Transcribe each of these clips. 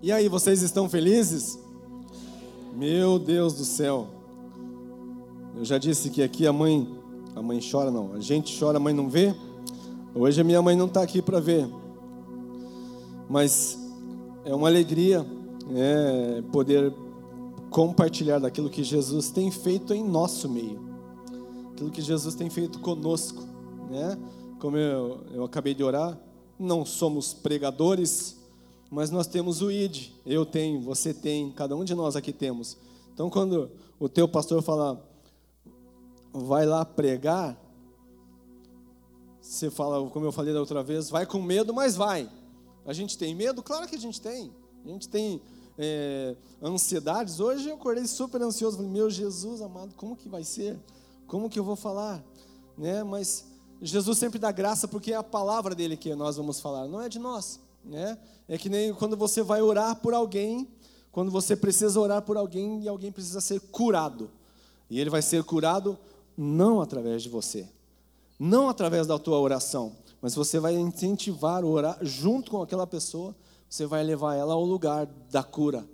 E aí, vocês estão felizes? Meu Deus do céu. Eu já disse que aqui a mãe, a mãe chora não, a gente chora, a mãe não vê. Hoje a minha mãe não está aqui para ver. Mas é uma alegria é, poder compartilhar daquilo que Jesus tem feito em nosso meio. Aquilo que Jesus tem feito conosco, né? Como eu, eu acabei de orar, não somos pregadores, mas nós temos o ID. Eu tenho, você tem, cada um de nós aqui temos. Então, quando o teu pastor fala, vai lá pregar, você fala, como eu falei da outra vez, vai com medo, mas vai. A gente tem medo? Claro que a gente tem. A gente tem é, ansiedades. Hoje eu acordei super ansioso. Falei, meu Jesus amado, como que vai ser? Como que eu vou falar? Né? Mas Jesus sempre dá graça porque é a palavra dele que nós vamos falar, não é de nós. Né? É que nem quando você vai orar por alguém, quando você precisa orar por alguém e alguém precisa ser curado. E ele vai ser curado não através de você, não através da tua oração, mas você vai incentivar a orar junto com aquela pessoa, você vai levar ela ao lugar da cura.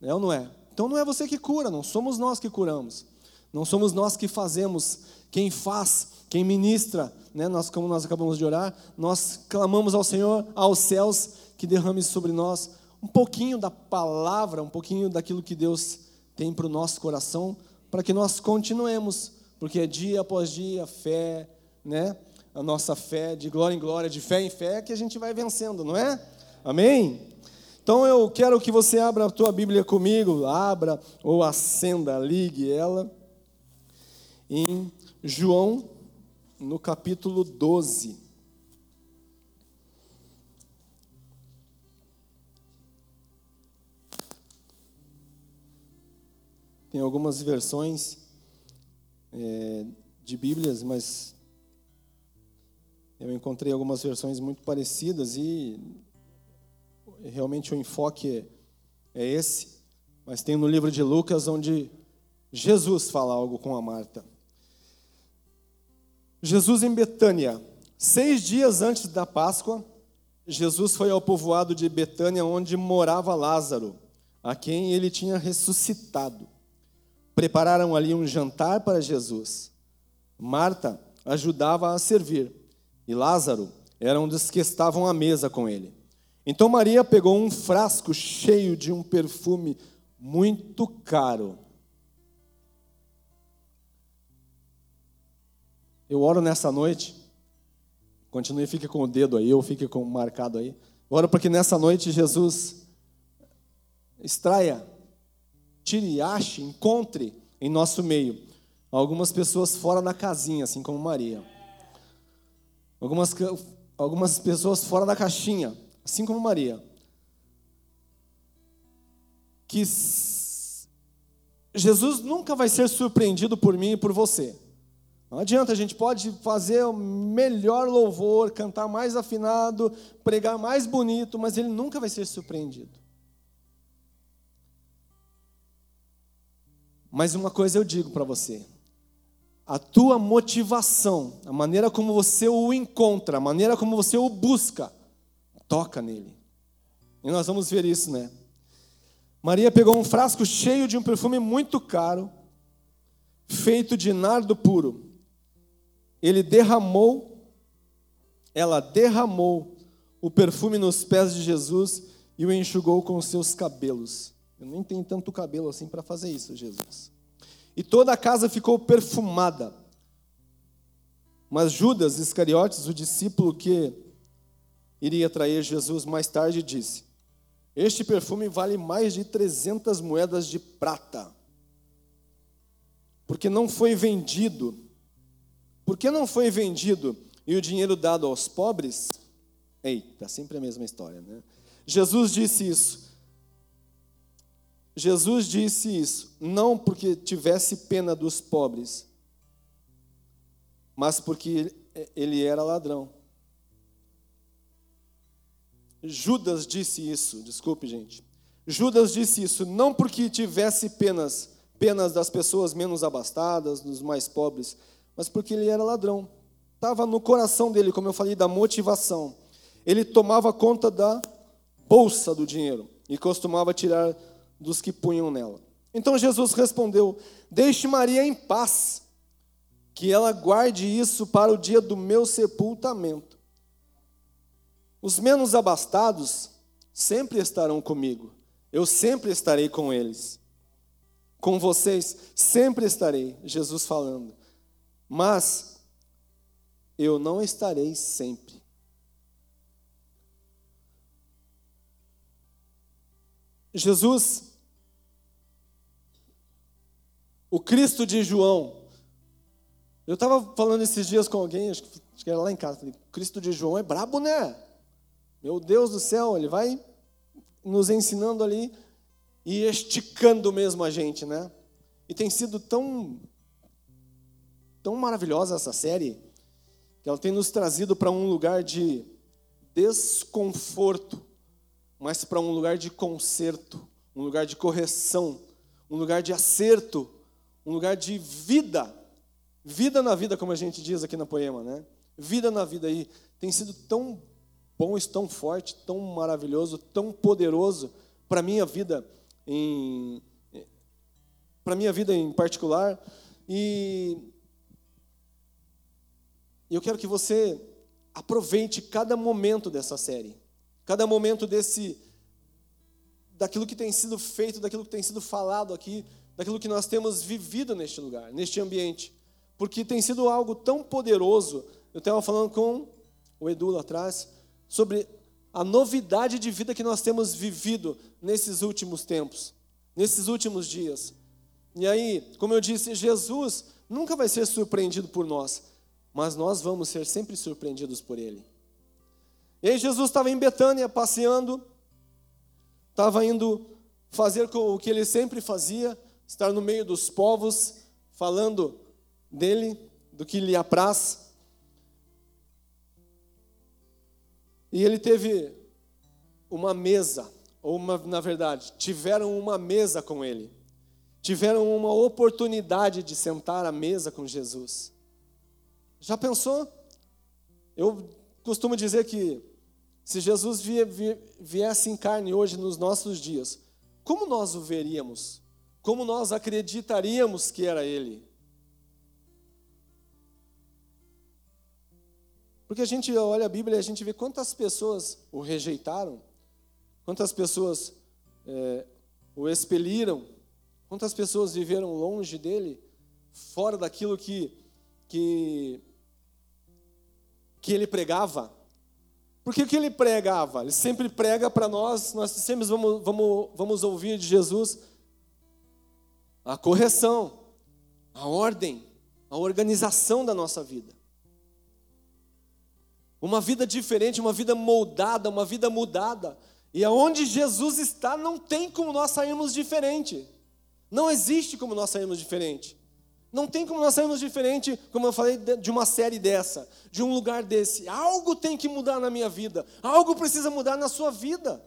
É ou não é? Então não é você que cura, não somos nós que curamos. Não somos nós que fazemos, quem faz, quem ministra, né? nós, como nós acabamos de orar, nós clamamos ao Senhor, aos céus, que derrame sobre nós um pouquinho da palavra, um pouquinho daquilo que Deus tem para o nosso coração, para que nós continuemos, porque é dia após dia, fé, né? A nossa fé, de glória em glória, de fé em fé, que a gente vai vencendo, não é? Amém? Então eu quero que você abra a tua Bíblia comigo, abra ou acenda, ligue ela em João, no capítulo 12. Tem algumas versões é, de Bíblias, mas eu encontrei algumas versões muito parecidas e realmente o enfoque é esse. Mas tem no livro de Lucas onde Jesus fala algo com a Marta. Jesus em Betânia. Seis dias antes da Páscoa, Jesus foi ao povoado de Betânia, onde morava Lázaro, a quem ele tinha ressuscitado. Prepararam ali um jantar para Jesus. Marta ajudava a servir, e Lázaro era um dos que estavam à mesa com ele. Então Maria pegou um frasco cheio de um perfume muito caro Eu oro nessa noite. Continue, fique com o dedo aí, ou fique com marcado aí. Eu oro porque nessa noite Jesus extraia, tire, ache, encontre em nosso meio algumas pessoas fora da casinha, assim como Maria. Algumas, algumas pessoas fora da caixinha, assim como Maria. Que Jesus nunca vai ser surpreendido por mim e por você. Não adianta, a gente pode fazer o melhor louvor, cantar mais afinado, pregar mais bonito, mas ele nunca vai ser surpreendido. Mas uma coisa eu digo para você: a tua motivação, a maneira como você o encontra, a maneira como você o busca, toca nele. E nós vamos ver isso, né? Maria pegou um frasco cheio de um perfume muito caro, feito de nardo puro ele derramou, ela derramou o perfume nos pés de Jesus e o enxugou com seus cabelos. Eu nem tenho tanto cabelo assim para fazer isso, Jesus. E toda a casa ficou perfumada. Mas Judas Iscariotes, o discípulo que iria trair Jesus mais tarde, disse: Este perfume vale mais de 300 moedas de prata, porque não foi vendido por que não foi vendido e o dinheiro dado aos pobres? Eita, sempre a mesma história, né? Jesus disse isso. Jesus disse isso, não porque tivesse pena dos pobres, mas porque ele era ladrão. Judas disse isso, desculpe, gente. Judas disse isso não porque tivesse penas, penas das pessoas menos abastadas, dos mais pobres, mas porque ele era ladrão. Estava no coração dele, como eu falei, da motivação. Ele tomava conta da bolsa do dinheiro. e costumava tirar dos que punham nela. Então Jesus respondeu: Deixe Maria em paz, que ela guarde isso para o dia do meu sepultamento. Os menos abastados sempre estarão comigo, eu sempre estarei com eles. Com vocês sempre estarei, Jesus falando. Mas eu não estarei sempre. Jesus, o Cristo de João, eu estava falando esses dias com alguém, acho que era lá em casa, falei, Cristo de João é brabo, né? Meu Deus do céu, ele vai nos ensinando ali e esticando mesmo a gente, né? E tem sido tão tão maravilhosa essa série que ela tem nos trazido para um lugar de desconforto, mas para um lugar de conserto, um lugar de correção, um lugar de acerto, um lugar de vida. Vida na vida, como a gente diz aqui na poema, né? Vida na vida aí tem sido tão bom, tão forte, tão maravilhoso, tão poderoso para minha vida em para minha vida em particular e eu quero que você aproveite cada momento dessa série, cada momento desse daquilo que tem sido feito, daquilo que tem sido falado aqui, daquilo que nós temos vivido neste lugar, neste ambiente, porque tem sido algo tão poderoso. Eu estava falando com o Edu lá atrás sobre a novidade de vida que nós temos vivido nesses últimos tempos, nesses últimos dias. E aí, como eu disse, Jesus nunca vai ser surpreendido por nós, mas nós vamos ser sempre surpreendidos por Ele. E aí, Jesus estava em Betânia passeando, estava indo fazer o que ele sempre fazia, estar no meio dos povos, falando dele, do que lhe apraz. E ele teve uma mesa, ou uma, na verdade, tiveram uma mesa com ele. Tiveram uma oportunidade de sentar à mesa com Jesus. Já pensou? Eu costumo dizer que se Jesus viesse em carne hoje nos nossos dias, como nós o veríamos? Como nós acreditaríamos que era Ele? Porque a gente olha a Bíblia e a gente vê quantas pessoas o rejeitaram, quantas pessoas é, o expeliram, quantas pessoas viveram longe dele, fora daquilo que, que, que ele pregava. Porque o que ele pregava? Ele sempre prega para nós, nós sempre vamos, vamos, vamos ouvir de Jesus a correção, a ordem, a organização da nossa vida. Uma vida diferente, uma vida moldada, uma vida mudada. E aonde Jesus está, não tem como nós sairmos diferente. Não existe como nós sairmos diferente. Não tem como nós sairmos diferente, como eu falei, de uma série dessa, de um lugar desse. Algo tem que mudar na minha vida, algo precisa mudar na sua vida.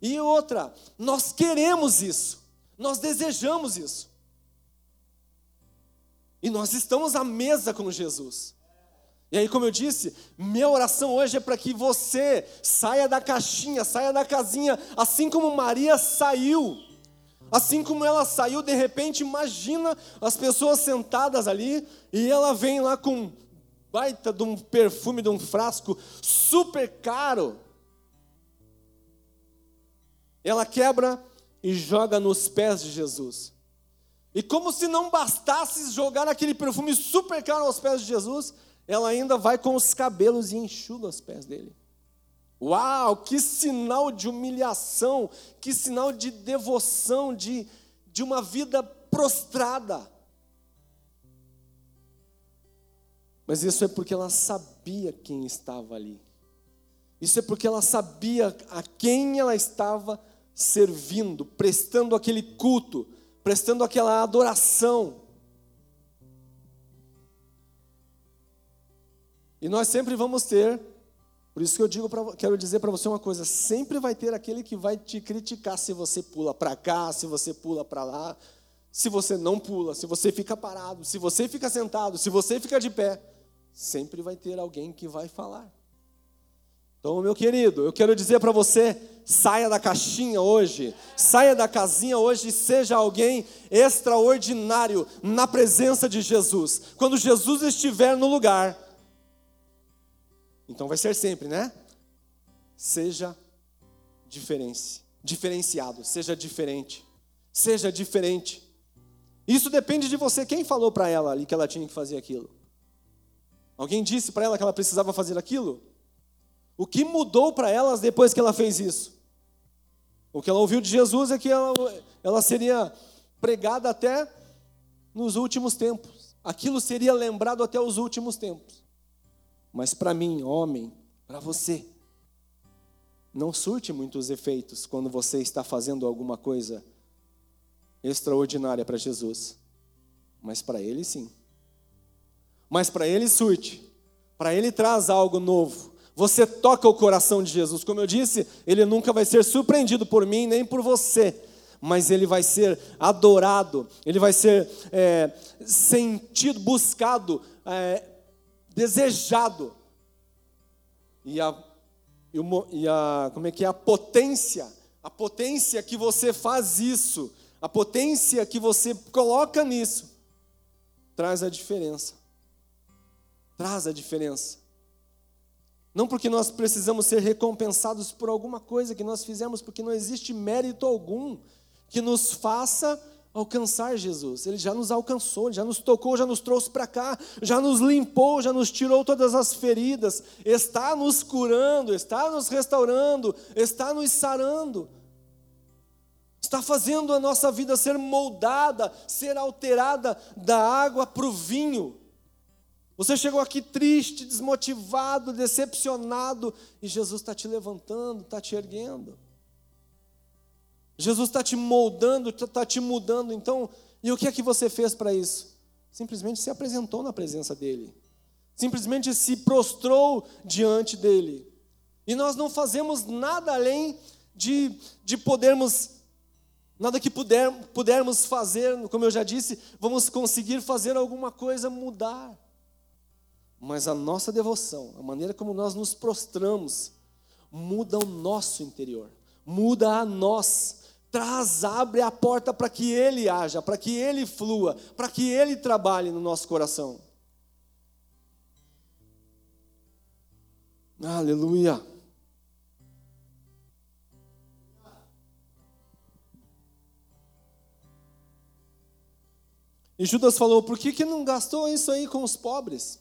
E outra, nós queremos isso, nós desejamos isso. E nós estamos à mesa com Jesus. E aí, como eu disse, minha oração hoje é para que você saia da caixinha, saia da casinha, assim como Maria saiu. Assim como ela saiu, de repente, imagina as pessoas sentadas ali e ela vem lá com baita de um perfume, de um frasco super caro. Ela quebra e joga nos pés de Jesus. E como se não bastasse jogar aquele perfume super caro aos pés de Jesus, ela ainda vai com os cabelos e enxuga os pés dele. Uau, que sinal de humilhação, que sinal de devoção, de, de uma vida prostrada. Mas isso é porque ela sabia quem estava ali. Isso é porque ela sabia a quem ela estava servindo, prestando aquele culto, prestando aquela adoração. E nós sempre vamos ter, por isso que eu digo pra, quero dizer para você uma coisa: sempre vai ter aquele que vai te criticar se você pula para cá, se você pula para lá, se você não pula, se você fica parado, se você fica sentado, se você fica de pé. Sempre vai ter alguém que vai falar. Então, meu querido, eu quero dizer para você saia da caixinha hoje, saia da casinha hoje e seja alguém extraordinário na presença de Jesus. Quando Jesus estiver no lugar, então vai ser sempre, né? Seja diferente, diferenciado, seja diferente, seja diferente. Isso depende de você. Quem falou para ela ali que ela tinha que fazer aquilo? Alguém disse para ela que ela precisava fazer aquilo? O que mudou para elas depois que ela fez isso? O que ela ouviu de Jesus é que ela, ela seria pregada até nos últimos tempos. Aquilo seria lembrado até os últimos tempos. Mas para mim, homem, para você, não surte muitos efeitos quando você está fazendo alguma coisa extraordinária para Jesus. Mas para ele sim. Mas para ele surte. Para ele traz algo novo. Você toca o coração de Jesus. Como eu disse, ele nunca vai ser surpreendido por mim nem por você. Mas ele vai ser adorado, ele vai ser é, sentido, buscado, é, desejado. E a, e a, como é que é? A potência, a potência que você faz isso a potência que você coloca nisso traz a diferença. Traz a diferença. Não porque nós precisamos ser recompensados por alguma coisa que nós fizemos, porque não existe mérito algum que nos faça alcançar Jesus. Ele já nos alcançou, já nos tocou, já nos trouxe para cá, já nos limpou, já nos tirou todas as feridas, está nos curando, está nos restaurando, está nos sarando está fazendo a nossa vida ser moldada, ser alterada da água para o vinho. Você chegou aqui triste, desmotivado, decepcionado, e Jesus está te levantando, está te erguendo. Jesus está te moldando, está te mudando. Então, e o que é que você fez para isso? Simplesmente se apresentou na presença dele. Simplesmente se prostrou diante dele. E nós não fazemos nada além de, de podermos Nada que puder, pudermos fazer, como eu já disse, vamos conseguir fazer alguma coisa mudar. Mas a nossa devoção, a maneira como nós nos prostramos, muda o nosso interior, muda a nós, traz, abre a porta para que Ele haja, para que Ele flua, para que Ele trabalhe no nosso coração. Aleluia. E Judas falou: por que, que não gastou isso aí com os pobres?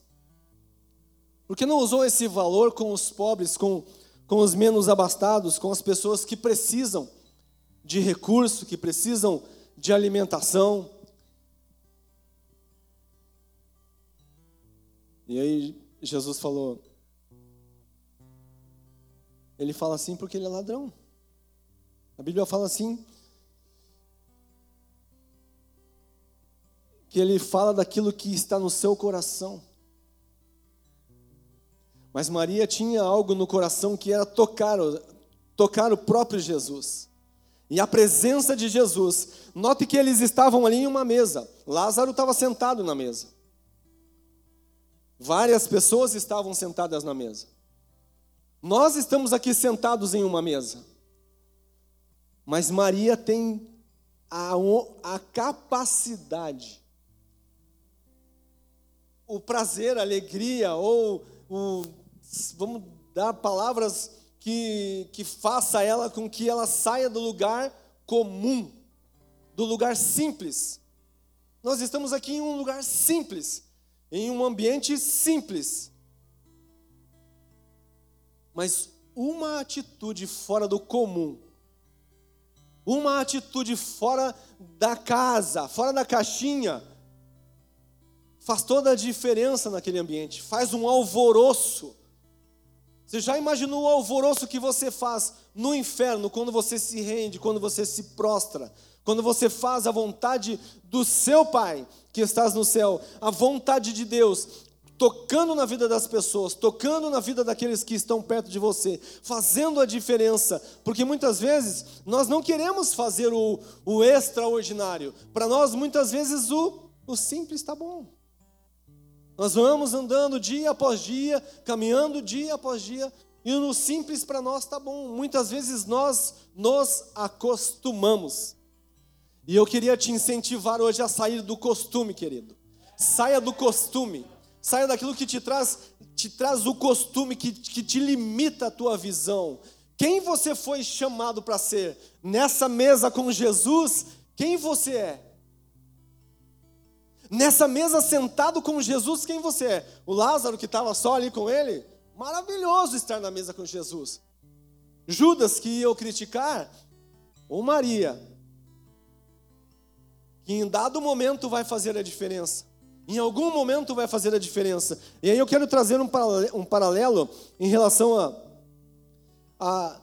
Por que não usou esse valor com os pobres, com, com os menos abastados, com as pessoas que precisam de recurso, que precisam de alimentação? E aí Jesus falou: Ele fala assim porque ele é ladrão. A Bíblia fala assim que ele fala daquilo que está no seu coração. Mas Maria tinha algo no coração que era tocar, tocar o próprio Jesus. E a presença de Jesus. Note que eles estavam ali em uma mesa. Lázaro estava sentado na mesa. Várias pessoas estavam sentadas na mesa. Nós estamos aqui sentados em uma mesa. Mas Maria tem a, a capacidade o prazer, a alegria, ou o, vamos dar palavras que, que faça ela com que ela saia do lugar comum, do lugar simples. Nós estamos aqui em um lugar simples, em um ambiente simples. Mas uma atitude fora do comum, uma atitude fora da casa, fora da caixinha, faz toda a diferença naquele ambiente, faz um alvoroço. Você já imaginou o alvoroço que você faz no inferno quando você se rende, quando você se prostra, quando você faz a vontade do seu Pai que estás no céu, a vontade de Deus, tocando na vida das pessoas, tocando na vida daqueles que estão perto de você, fazendo a diferença, porque muitas vezes nós não queremos fazer o, o extraordinário, para nós muitas vezes o, o simples está bom. Nós vamos andando dia após dia, caminhando dia após dia, E no simples para nós está bom. Muitas vezes nós nos acostumamos. E eu queria te incentivar hoje a sair do costume, querido. Saia do costume. Saia daquilo que te traz, te traz o costume, que, que te limita a tua visão. Quem você foi chamado para ser? Nessa mesa com Jesus, quem você é? Nessa mesa sentado com Jesus, quem você é? O Lázaro que estava só ali com ele? Maravilhoso estar na mesa com Jesus. Judas que ia criticar, ou Maria, que em dado momento vai fazer a diferença. Em algum momento vai fazer a diferença. E aí eu quero trazer um paralelo, em relação a, a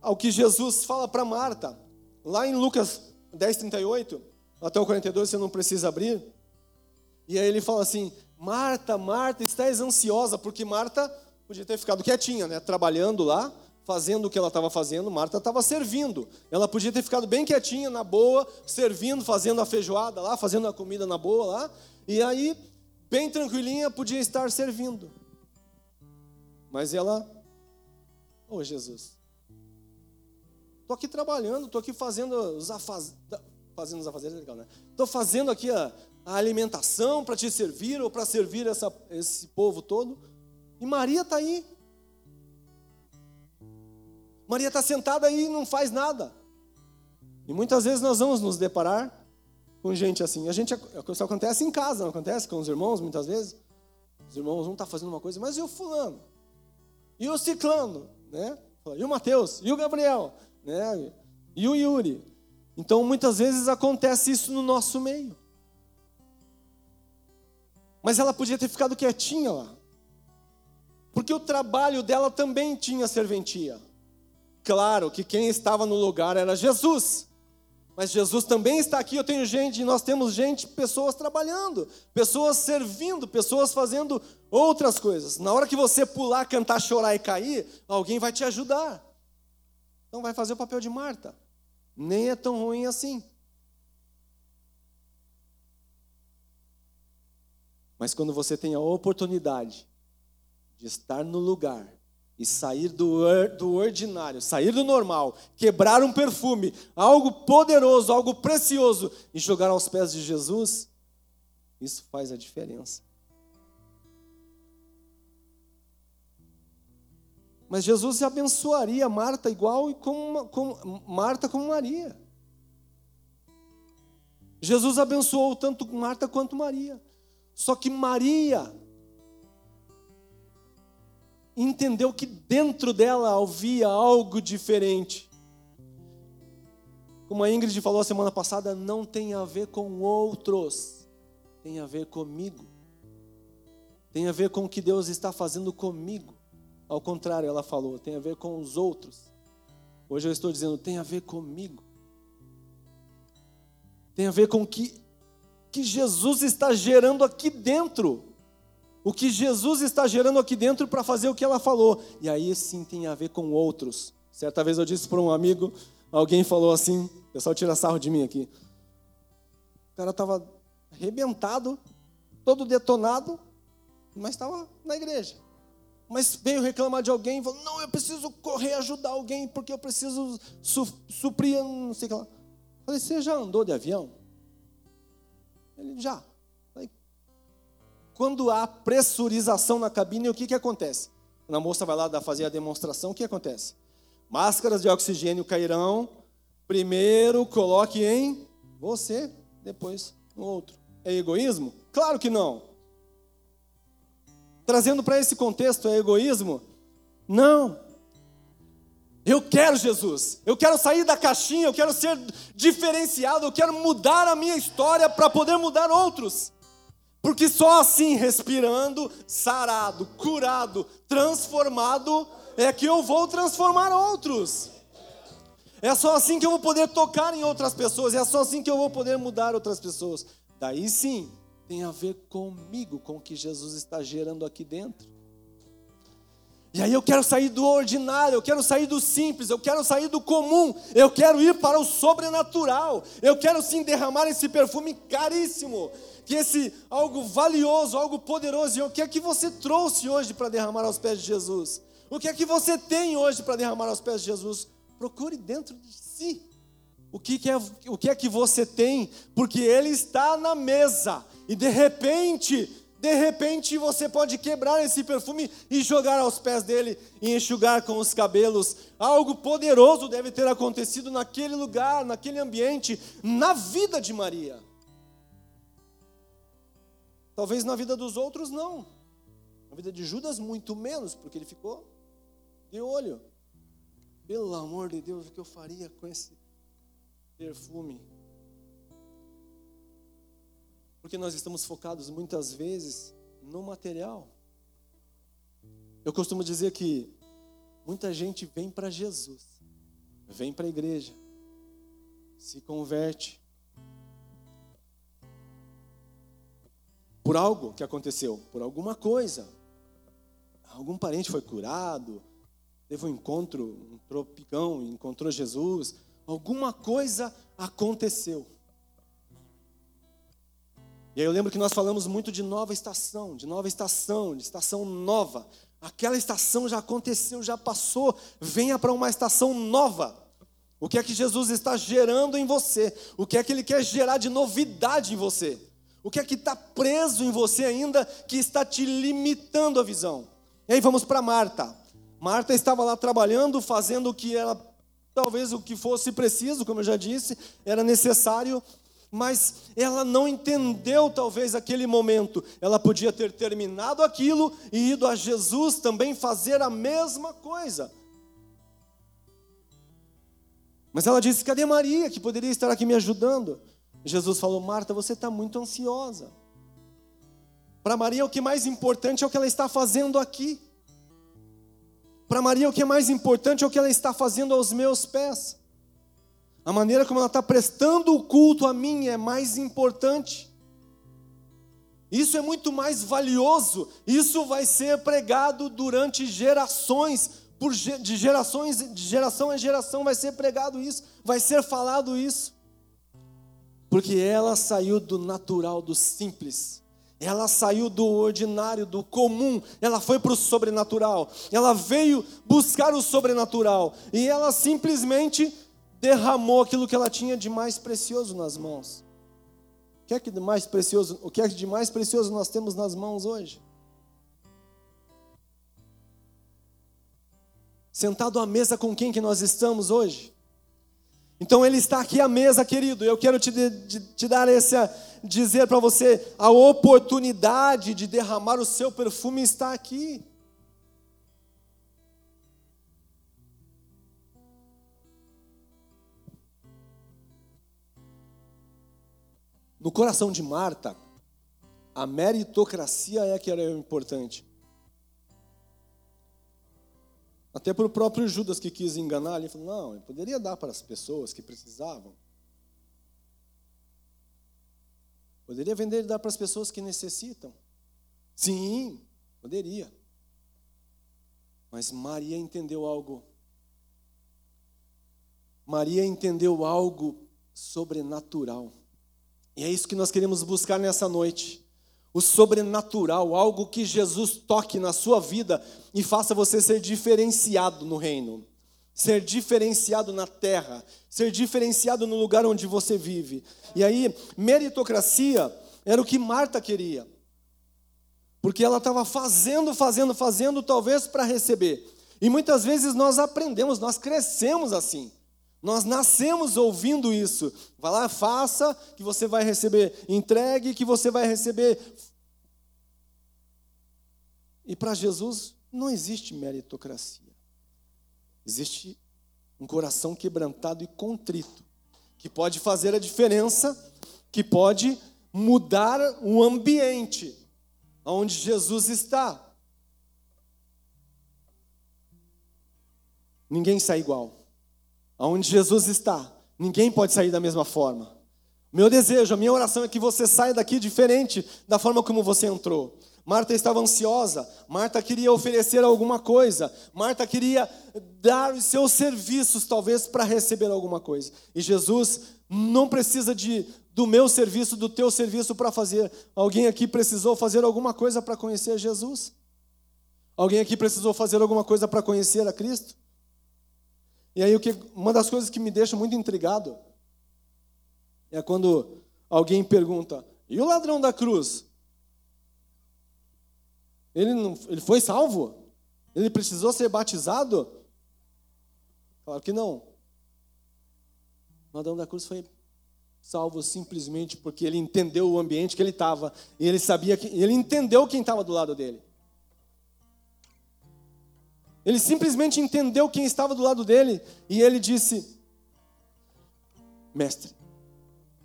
ao que Jesus fala para Marta. Lá em Lucas 10, 38, até o 42, você não precisa abrir. E aí ele fala assim: Marta, Marta, estás ansiosa, porque Marta podia ter ficado quietinha, né? Trabalhando lá, fazendo o que ela estava fazendo, Marta estava servindo. Ela podia ter ficado bem quietinha, na boa, servindo, fazendo a feijoada lá, fazendo a comida na boa lá. E aí, bem tranquilinha, podia estar servindo. Mas ela, ô oh, Jesus, estou aqui trabalhando, estou aqui fazendo os afazeres. Fazendo os afazeres é legal, né? Estou fazendo aqui a, a alimentação para te servir ou para servir essa, esse povo todo. E Maria está aí. Maria está sentada aí e não faz nada. E muitas vezes nós vamos nos deparar com gente assim. A gente, isso acontece em casa, não acontece com os irmãos muitas vezes. Os irmãos vão estar tá fazendo uma coisa, mas e o fulano? E o ciclano? Né? E o Mateus? E o Gabriel? Né? E o Yuri? Então muitas vezes acontece isso no nosso meio. Mas ela podia ter ficado quietinha lá. Porque o trabalho dela também tinha serventia. Claro que quem estava no lugar era Jesus. Mas Jesus também está aqui. Eu tenho gente, nós temos gente, pessoas trabalhando, pessoas servindo, pessoas fazendo outras coisas. Na hora que você pular, cantar, chorar e cair, alguém vai te ajudar. Então vai fazer o papel de Marta. Nem é tão ruim assim. Mas quando você tem a oportunidade de estar no lugar e sair do, do ordinário, sair do normal, quebrar um perfume, algo poderoso, algo precioso, e jogar aos pés de Jesus, isso faz a diferença. Mas Jesus abençoaria Marta igual como, como Marta como Maria. Jesus abençoou tanto Marta quanto Maria. Só que Maria entendeu que dentro dela havia algo diferente. Como a Ingrid falou semana passada, não tem a ver com outros, tem a ver comigo. Tem a ver com o que Deus está fazendo comigo. Ao contrário, ela falou, tem a ver com os outros. Hoje eu estou dizendo, tem a ver comigo. Tem a ver com o que que Jesus está gerando aqui dentro. O que Jesus está gerando aqui dentro para fazer o que ela falou. E aí sim tem a ver com outros. Certa vez eu disse para um amigo, alguém falou assim, o pessoal tira sarro de mim aqui. O cara estava arrebentado, todo detonado, mas estava na igreja. Mas veio reclamar de alguém falou: Não, eu preciso correr ajudar alguém porque eu preciso su suprir, não sei o que lá. Falei: Você já andou de avião? Ele já. Quando há pressurização na cabine, o que, que acontece? Quando a moça vai lá fazer a demonstração, o que acontece? Máscaras de oxigênio cairão. Primeiro coloque em você, depois no outro. É egoísmo? Claro que não. Trazendo para esse contexto, é egoísmo? Não. Eu quero Jesus, eu quero sair da caixinha, eu quero ser diferenciado, eu quero mudar a minha história para poder mudar outros. Porque só assim, respirando, sarado, curado, transformado, é que eu vou transformar outros. É só assim que eu vou poder tocar em outras pessoas, é só assim que eu vou poder mudar outras pessoas. Daí sim, tem a ver comigo, com o que Jesus está gerando aqui dentro. E aí eu quero sair do ordinário, eu quero sair do simples, eu quero sair do comum, eu quero ir para o sobrenatural. Eu quero sim derramar esse perfume caríssimo, que esse algo valioso, algo poderoso. E o que é que você trouxe hoje para derramar aos pés de Jesus? O que é que você tem hoje para derramar aos pés de Jesus? Procure dentro de si. O que, que é, o que é que você tem? Porque Ele está na mesa. E de repente, de repente você pode quebrar esse perfume e jogar aos pés dele e enxugar com os cabelos. Algo poderoso deve ter acontecido naquele lugar, naquele ambiente, na vida de Maria. Talvez na vida dos outros não. Na vida de Judas, muito menos, porque ele ficou de olho. Pelo amor de Deus, o que eu faria com esse perfume? Porque nós estamos focados muitas vezes no material. Eu costumo dizer que muita gente vem para Jesus, vem para a igreja, se converte por algo que aconteceu, por alguma coisa. Algum parente foi curado, teve um encontro, um tropicão, encontrou Jesus, alguma coisa aconteceu. E aí eu lembro que nós falamos muito de nova estação, de nova estação, de estação nova. Aquela estação já aconteceu, já passou, venha para uma estação nova. O que é que Jesus está gerando em você? O que é que Ele quer gerar de novidade em você? O que é que está preso em você ainda que está te limitando a visão? E aí vamos para Marta. Marta estava lá trabalhando, fazendo o que era, talvez o que fosse preciso, como eu já disse, era necessário mas ela não entendeu talvez aquele momento. Ela podia ter terminado aquilo e ido a Jesus também fazer a mesma coisa. Mas ela disse: cadê Maria, que poderia estar aqui me ajudando? Jesus falou: Marta, você está muito ansiosa. Para Maria, o que é mais importante é o que ela está fazendo aqui. Para Maria, o que é mais importante é o que ela está fazendo aos meus pés. A maneira como ela está prestando o culto a mim é mais importante. Isso é muito mais valioso. Isso vai ser pregado durante gerações, por de gerações, de geração em geração vai ser pregado isso, vai ser falado isso. Porque ela saiu do natural, do simples. Ela saiu do ordinário, do comum, ela foi para o sobrenatural. Ela veio buscar o sobrenatural e ela simplesmente derramou aquilo que ela tinha de mais precioso nas mãos. O que é que de mais precioso, o que é que de mais precioso nós temos nas mãos hoje? Sentado à mesa com quem que nós estamos hoje? Então ele está aqui à mesa, querido. Eu quero te, te, te dar essa, dizer para você, a oportunidade de derramar o seu perfume está aqui. No coração de Marta, a meritocracia é que era importante. Até para o próprio Judas que quis enganar, ele falou: não, ele poderia dar para as pessoas que precisavam. Poderia vender e dar para as pessoas que necessitam. Sim, poderia. Mas Maria entendeu algo. Maria entendeu algo sobrenatural. E é isso que nós queremos buscar nessa noite. O sobrenatural, algo que Jesus toque na sua vida e faça você ser diferenciado no reino, ser diferenciado na terra, ser diferenciado no lugar onde você vive. E aí, meritocracia era o que Marta queria, porque ela estava fazendo, fazendo, fazendo, talvez para receber. E muitas vezes nós aprendemos, nós crescemos assim. Nós nascemos ouvindo isso. Vai lá, faça, que você vai receber. Entregue, que você vai receber. E para Jesus não existe meritocracia. Existe um coração quebrantado e contrito, que pode fazer a diferença, que pode mudar o ambiente onde Jesus está. Ninguém sai igual. Aonde Jesus está, ninguém pode sair da mesma forma. Meu desejo, a minha oração é que você saia daqui diferente da forma como você entrou. Marta estava ansiosa, Marta queria oferecer alguma coisa, Marta queria dar os seus serviços, talvez, para receber alguma coisa. E Jesus não precisa de, do meu serviço, do teu serviço para fazer. Alguém aqui precisou fazer alguma coisa para conhecer Jesus? Alguém aqui precisou fazer alguma coisa para conhecer a Cristo? E aí, o que, uma das coisas que me deixa muito intrigado é quando alguém pergunta: e o ladrão da cruz? Ele, não, ele foi salvo? Ele precisou ser batizado? Claro que não. O ladrão da cruz foi salvo simplesmente porque ele entendeu o ambiente que ele estava e ele sabia que ele entendeu quem estava do lado dele. Ele simplesmente entendeu quem estava do lado dele e ele disse: Mestre,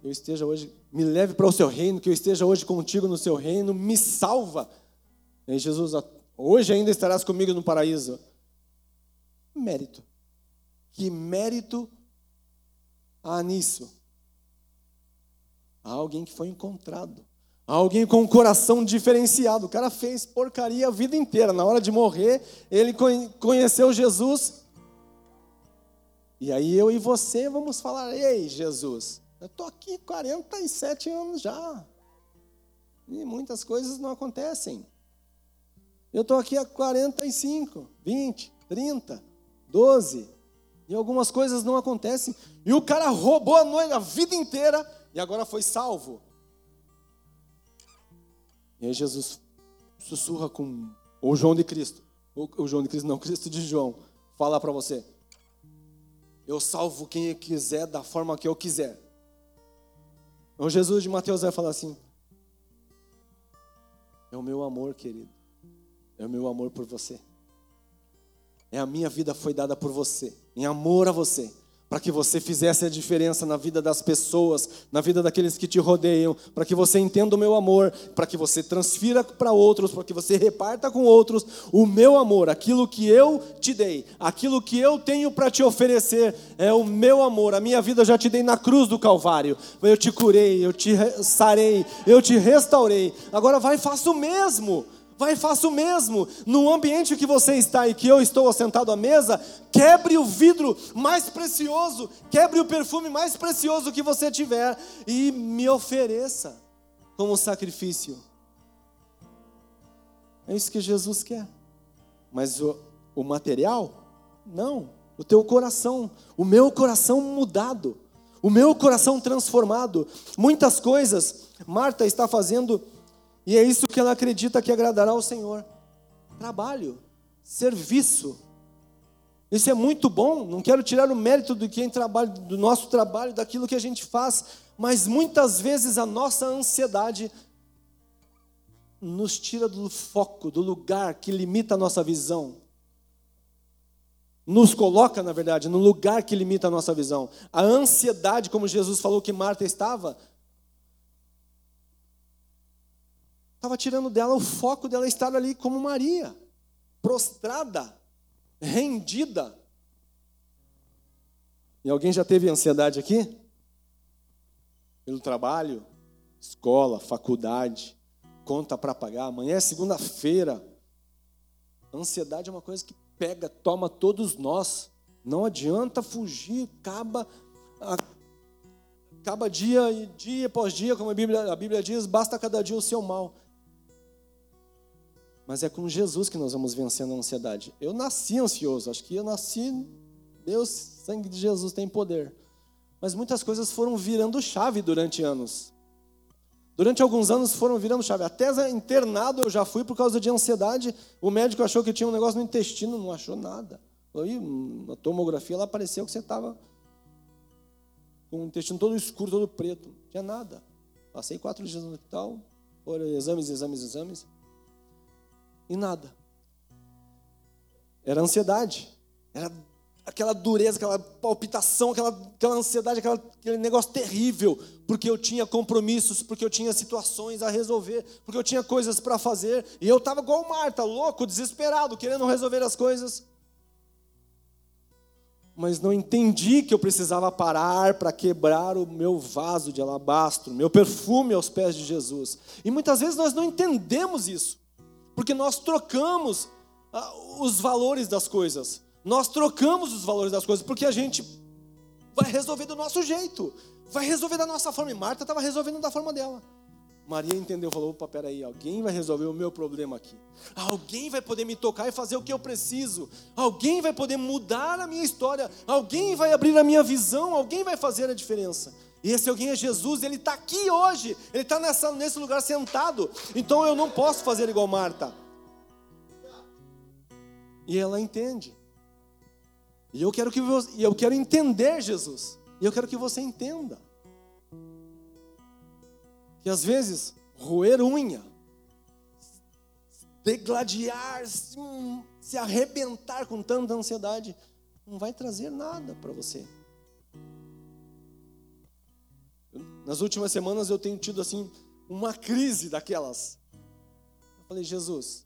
eu esteja hoje, me leve para o seu reino, que eu esteja hoje contigo no seu reino, me salva. E Jesus, hoje ainda estarás comigo no paraíso. Mérito. Que mérito há nisso? Há alguém que foi encontrado. Alguém com um coração diferenciado. O cara fez porcaria a vida inteira. Na hora de morrer, ele conheceu Jesus. E aí eu e você vamos falar: Ei, Jesus, eu estou aqui 47 anos já. E muitas coisas não acontecem. Eu estou aqui há 45, 20, 30, 12. E algumas coisas não acontecem. E o cara roubou a noite a vida inteira e agora foi salvo. E aí Jesus sussurra com o João de Cristo, o João de Cristo não, Cristo de João, fala para você: Eu salvo quem eu quiser da forma que eu quiser. O Jesus de Mateus vai falar assim: É o meu amor, querido. É o meu amor por você. É a minha vida foi dada por você, em amor a você para que você fizesse a diferença na vida das pessoas, na vida daqueles que te rodeiam, para que você entenda o meu amor, para que você transfira para outros, para que você reparta com outros o meu amor, aquilo que eu te dei, aquilo que eu tenho para te oferecer é o meu amor. A minha vida eu já te dei na cruz do Calvário. Eu te curei, eu te sarei, eu te restaurei. Agora vai faça o mesmo. Vai e faça o mesmo. No ambiente que você está e que eu estou sentado à mesa, quebre o vidro mais precioso, quebre o perfume mais precioso que você tiver e me ofereça como sacrifício. É isso que Jesus quer. Mas o, o material? Não. O teu coração, o meu coração mudado, o meu coração transformado. Muitas coisas Marta está fazendo e é isso que ela acredita que agradará ao Senhor. Trabalho, serviço. Isso é muito bom, não quero tirar o mérito do quem trabalha, do nosso trabalho, daquilo que a gente faz, mas muitas vezes a nossa ansiedade nos tira do foco, do lugar que limita a nossa visão. Nos coloca, na verdade, no lugar que limita a nossa visão. A ansiedade, como Jesus falou que Marta estava, estava tirando dela o foco dela estar ali como Maria, prostrada, rendida. E alguém já teve ansiedade aqui? Pelo trabalho, escola, faculdade, conta para pagar. Amanhã é segunda-feira. Ansiedade é uma coisa que pega, toma todos nós. Não adianta fugir, acaba, acaba dia e dia após dia, como a Bíblia, a Bíblia diz, basta cada dia o seu mal. Mas é com Jesus que nós vamos vencendo a ansiedade. Eu nasci ansioso, acho que eu nasci, Deus, sangue de Jesus tem poder. Mas muitas coisas foram virando chave durante anos. Durante alguns anos foram virando chave. Até internado eu já fui por causa de ansiedade. O médico achou que tinha um negócio no intestino, não achou nada. Aí, na tomografia lá apareceu que você estava com o intestino todo escuro, todo preto. Não tinha nada. Passei quatro dias no hospital, foram exames, exames, exames e nada. Era ansiedade, era aquela dureza, aquela palpitação, aquela, aquela ansiedade, aquela, aquele negócio terrível, porque eu tinha compromissos, porque eu tinha situações a resolver, porque eu tinha coisas para fazer, e eu estava igual Marta, louco, desesperado, querendo resolver as coisas. Mas não entendi que eu precisava parar para quebrar o meu vaso de alabastro, meu perfume aos pés de Jesus. E muitas vezes nós não entendemos isso. Porque nós trocamos ah, os valores das coisas. Nós trocamos os valores das coisas porque a gente vai resolver do nosso jeito, vai resolver da nossa forma. E Marta estava resolvendo da forma dela. Maria entendeu, falou: opa, peraí, alguém vai resolver o meu problema aqui. Alguém vai poder me tocar e fazer o que eu preciso. Alguém vai poder mudar a minha história. Alguém vai abrir a minha visão. Alguém vai fazer a diferença. E esse alguém é Jesus, ele está aqui hoje, ele está nesse lugar sentado. Então eu não posso fazer igual Marta. E ela entende. E eu quero que você, eu quero entender Jesus. E eu quero que você entenda que às vezes roer unha, degladiar, se, se arrebentar com tanta ansiedade, não vai trazer nada para você. Nas últimas semanas eu tenho tido assim uma crise daquelas. Eu falei, Jesus,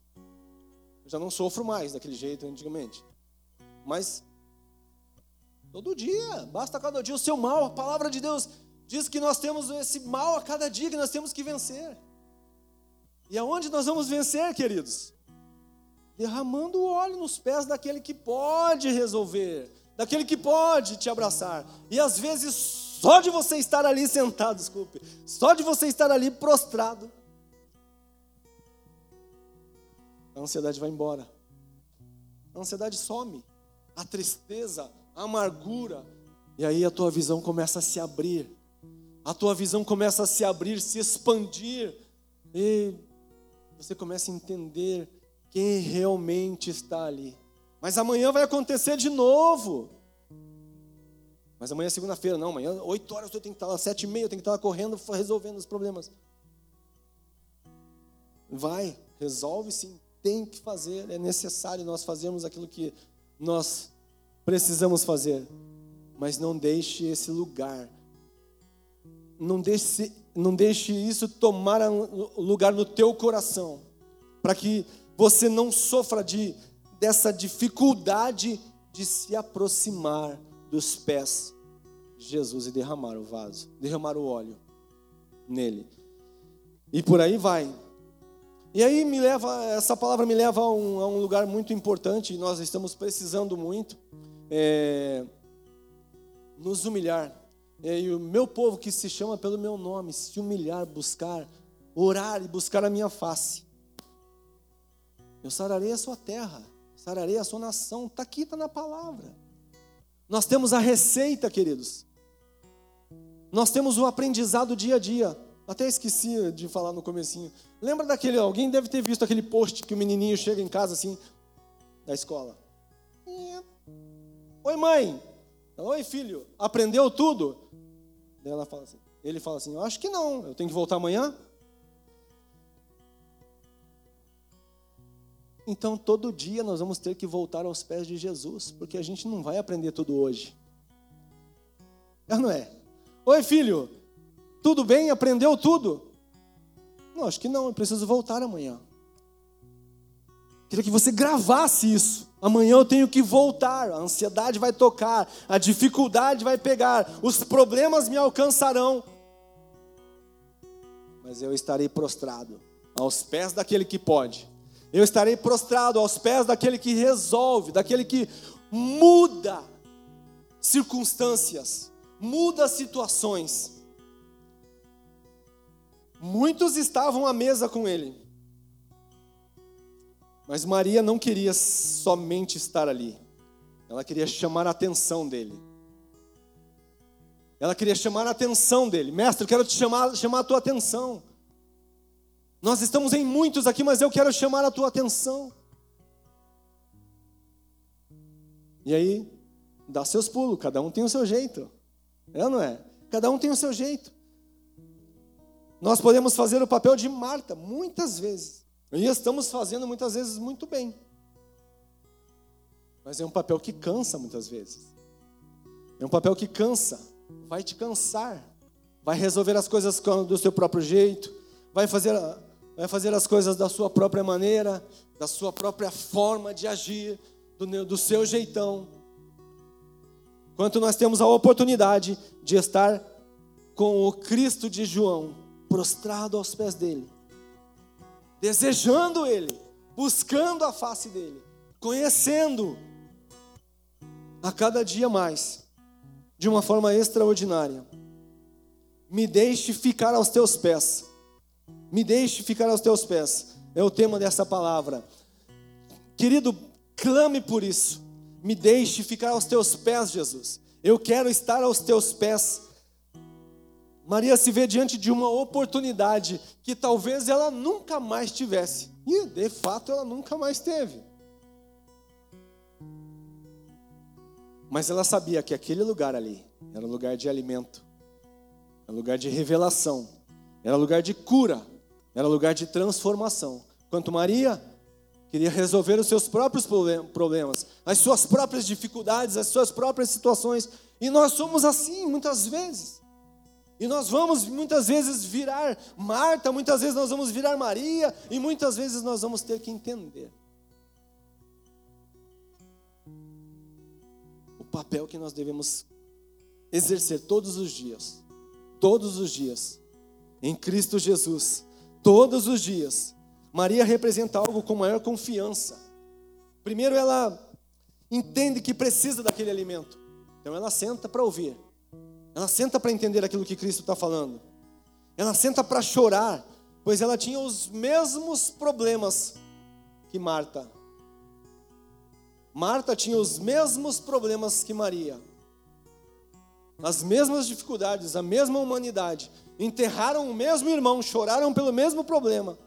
eu já não sofro mais daquele jeito antigamente. Mas todo dia, basta cada dia o seu mal, a palavra de Deus diz que nós temos esse mal a cada dia que nós temos que vencer. E aonde nós vamos vencer, queridos? Derramando o óleo nos pés daquele que pode resolver, daquele que pode te abraçar. E às vezes, só de você estar ali sentado, desculpe, só de você estar ali prostrado, a ansiedade vai embora. A ansiedade some, a tristeza, a amargura, e aí a tua visão começa a se abrir a tua visão começa a se abrir, se expandir, e você começa a entender quem realmente está ali. Mas amanhã vai acontecer de novo. Mas amanhã é segunda-feira, não, amanhã, 8 horas eu tenho que estar lá, 7 e meia, eu tenho que estar lá correndo, resolvendo os problemas. Vai, resolve sim, tem que fazer, é necessário nós fazermos aquilo que nós precisamos fazer. Mas não deixe esse lugar não deixe, não deixe isso tomar lugar no teu coração, para que você não sofra de, dessa dificuldade de se aproximar dos pés de Jesus e derramar o vaso, derramar o óleo nele. E por aí vai. E aí me leva, essa palavra me leva a um, a um lugar muito importante, e nós estamos precisando muito, é, nos humilhar e o meu povo que se chama pelo meu nome, se humilhar, buscar, orar e buscar a minha face. Eu sararei a sua terra, sararei a sua nação. Está aqui, está na palavra. Nós temos a receita, queridos. Nós temos o aprendizado dia a dia. Até esqueci de falar no comecinho. Lembra daquele, alguém deve ter visto aquele post que o menininho chega em casa assim, da escola. Oi mãe, oi filho, aprendeu tudo? Daí ela fala assim, ele fala assim, eu acho que não, eu tenho que voltar amanhã? Então todo dia nós vamos ter que voltar aos pés de Jesus, porque a gente não vai aprender tudo hoje. É não é? Oi filho, tudo bem? Aprendeu tudo? Não, acho que não, eu preciso voltar amanhã. Queria que você gravasse isso. Amanhã eu tenho que voltar, a ansiedade vai tocar, a dificuldade vai pegar, os problemas me alcançarão. Mas eu estarei prostrado aos pés daquele que pode. Eu estarei prostrado aos pés daquele que resolve, daquele que muda circunstâncias, muda situações. Muitos estavam à mesa com ele. Mas Maria não queria somente estar ali, ela queria chamar a atenção dele. Ela queria chamar a atenção dele. Mestre, eu quero te chamar, chamar a tua atenção. Nós estamos em muitos aqui, mas eu quero chamar a tua atenção. E aí, dá seus pulos, cada um tem o seu jeito. É ou não é? Cada um tem o seu jeito. Nós podemos fazer o papel de Marta, muitas vezes. E estamos fazendo muitas vezes muito bem. Mas é um papel que cansa muitas vezes. É um papel que cansa, vai te cansar. Vai resolver as coisas do seu próprio jeito, vai fazer, vai fazer as coisas da sua própria maneira, da sua própria forma de agir, do, do seu jeitão. Quanto nós temos a oportunidade de estar com o Cristo de João, prostrado aos pés dele, desejando Ele, buscando a face dEle, conhecendo a cada dia mais, de uma forma extraordinária. Me deixe ficar aos teus pés, Me deixe ficar aos teus pés. É o tema dessa palavra. Querido, clame por isso. Me deixe ficar aos teus pés, Jesus. Eu quero estar aos teus pés. Maria se vê diante de uma oportunidade que talvez ela nunca mais tivesse. E de fato ela nunca mais teve. Mas ela sabia que aquele lugar ali era lugar de alimento, era lugar de revelação, era lugar de cura, era lugar de transformação. Quanto Maria queria resolver os seus próprios problemas, as suas próprias dificuldades, as suas próprias situações. E nós somos assim muitas vezes. E nós vamos muitas vezes virar Marta, muitas vezes nós vamos virar Maria, e muitas vezes nós vamos ter que entender o papel que nós devemos exercer todos os dias, todos os dias, em Cristo Jesus, todos os dias. Maria representa algo com maior confiança. Primeiro, ela entende que precisa daquele alimento, então ela senta para ouvir, ela senta para entender aquilo que Cristo está falando, ela senta para chorar, pois ela tinha os mesmos problemas que Marta. Marta tinha os mesmos problemas que Maria as mesmas dificuldades, a mesma humanidade, enterraram o mesmo irmão, choraram pelo mesmo problema.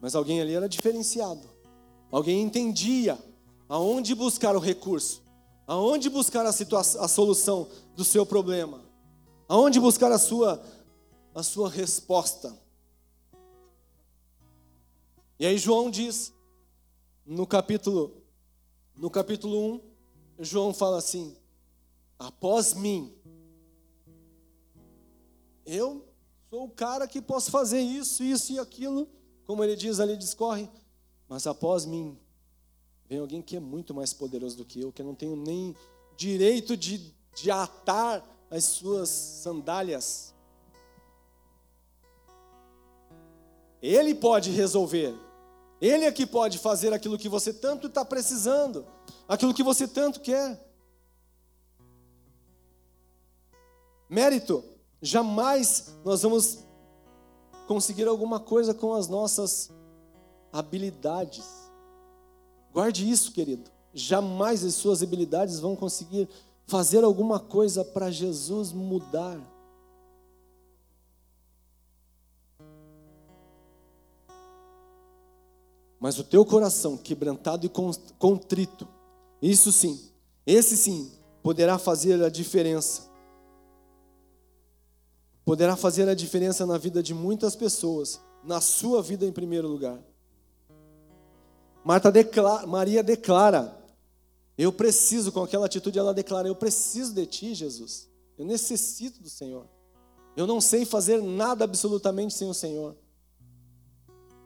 Mas alguém ali era diferenciado. Alguém entendia aonde buscar o recurso, aonde buscar a, a solução do seu problema, aonde buscar a sua, a sua resposta. E aí João diz, no capítulo, no capítulo 1, João fala assim: após mim. Eu sou o cara que posso fazer isso, isso e aquilo, como ele diz ali, discorre, mas após mim vem alguém que é muito mais poderoso do que eu, que eu não tenho nem direito de, de atar as suas sandálias. Ele pode resolver. Ele é que pode fazer aquilo que você tanto está precisando, aquilo que você tanto quer. Mérito, jamais nós vamos conseguir alguma coisa com as nossas habilidades. Guarde isso, querido. Jamais as suas habilidades vão conseguir fazer alguma coisa para Jesus mudar. Mas o teu coração quebrantado e contrito, isso sim, esse sim, poderá fazer a diferença poderá fazer a diferença na vida de muitas pessoas, na sua vida em primeiro lugar. Declara, Maria declara: Eu preciso, com aquela atitude, ela declara: Eu preciso de ti, Jesus. Eu necessito do Senhor. Eu não sei fazer nada absolutamente sem o Senhor.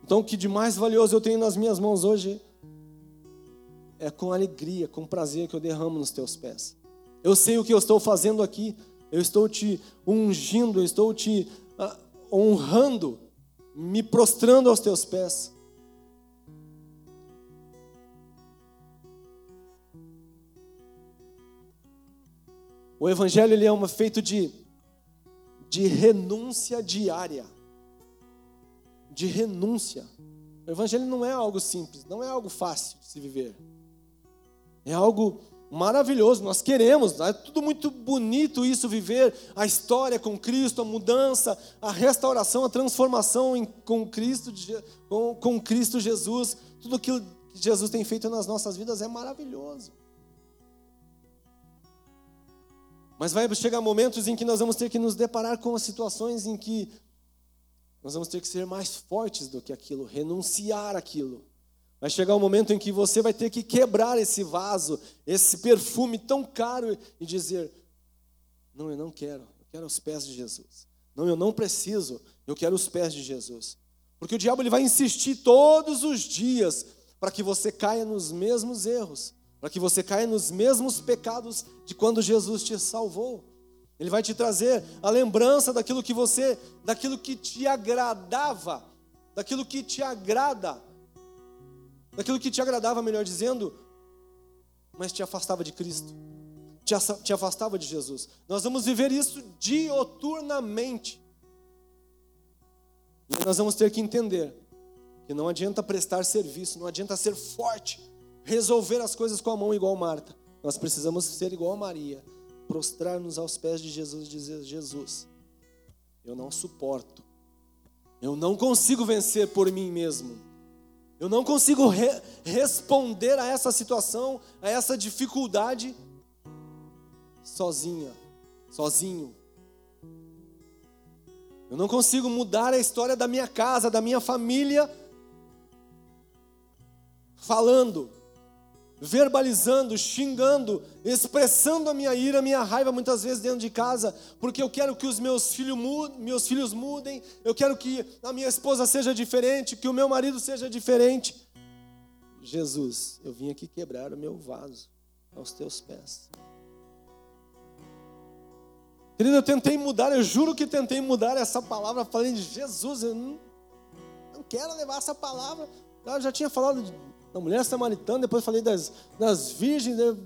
Então, o que de mais valioso eu tenho nas minhas mãos hoje é com alegria, com prazer que eu derramo nos teus pés. Eu sei o que eu estou fazendo aqui, eu estou te ungindo, eu estou te uh, honrando, me prostrando aos teus pés. O evangelho ele é uma feito de de renúncia diária. De renúncia. O evangelho não é algo simples, não é algo fácil de se viver. É algo maravilhoso, nós queremos, é tudo muito bonito isso, viver a história com Cristo, a mudança, a restauração, a transformação em, com, Cristo, com, com Cristo Jesus, tudo aquilo que Jesus tem feito nas nossas vidas é maravilhoso. Mas vai chegar momentos em que nós vamos ter que nos deparar com situações em que nós vamos ter que ser mais fortes do que aquilo, renunciar aquilo. Vai chegar um momento em que você vai ter que quebrar esse vaso, esse perfume tão caro e dizer: Não, eu não quero, eu quero os pés de Jesus. Não, eu não preciso, eu quero os pés de Jesus. Porque o diabo ele vai insistir todos os dias para que você caia nos mesmos erros, para que você caia nos mesmos pecados de quando Jesus te salvou. Ele vai te trazer a lembrança daquilo que você, daquilo que te agradava, daquilo que te agrada daquilo que te agradava, melhor dizendo, mas te afastava de Cristo, te afastava de Jesus. Nós vamos viver isso dioturnamente. E nós vamos ter que entender que não adianta prestar serviço, não adianta ser forte, resolver as coisas com a mão igual Marta. Nós precisamos ser igual a Maria, prostrar-nos aos pés de Jesus e dizer: Jesus, eu não suporto, eu não consigo vencer por mim mesmo, eu não consigo re responder a essa situação, a essa dificuldade sozinha, sozinho. Eu não consigo mudar a história da minha casa, da minha família, falando, verbalizando, xingando, expressando a minha ira, a minha raiva muitas vezes dentro de casa, porque eu quero que os meus, filho meus filhos mudem, eu quero que a minha esposa seja diferente, que o meu marido seja diferente. Jesus, eu vim aqui quebrar o meu vaso aos teus pés. Querido, eu tentei mudar, eu juro que tentei mudar essa palavra, falei de Jesus, eu não, não quero levar essa palavra. Eu já tinha falado da mulher samaritana, depois falei das, das virgens. Né?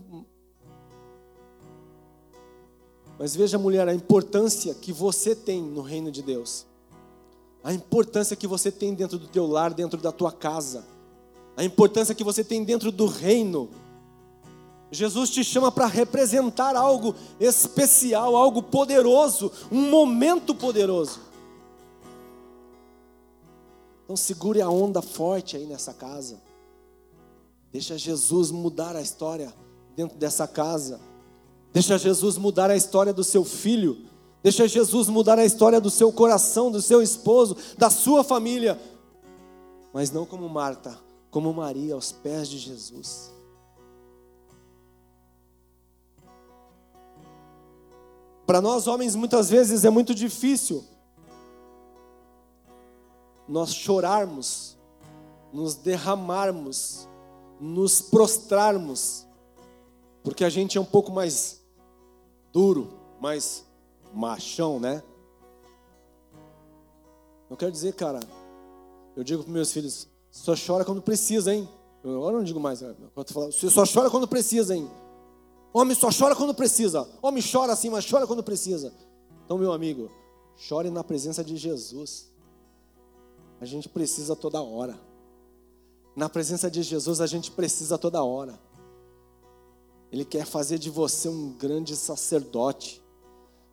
Mas veja, mulher, a importância que você tem no reino de Deus. A importância que você tem dentro do teu lar, dentro da tua casa. A importância que você tem dentro do reino Jesus te chama para representar algo especial, algo poderoso, um momento poderoso. Então segure a onda forte aí nessa casa. Deixa Jesus mudar a história dentro dessa casa. Deixa Jesus mudar a história do seu filho. Deixa Jesus mudar a história do seu coração, do seu esposo, da sua família. Mas não como Marta, como Maria aos pés de Jesus. Para nós homens, muitas vezes é muito difícil nós chorarmos, nos derramarmos, nos prostrarmos, porque a gente é um pouco mais duro, mais machão, né? Eu quero dizer, cara, eu digo para meus filhos, só chora quando precisa, hein? Eu agora não digo mais, né? você só chora quando precisa, hein? Homem só chora quando precisa. Homem chora assim, mas chora quando precisa. Então, meu amigo, chore na presença de Jesus. A gente precisa toda hora. Na presença de Jesus, a gente precisa toda hora. Ele quer fazer de você um grande sacerdote.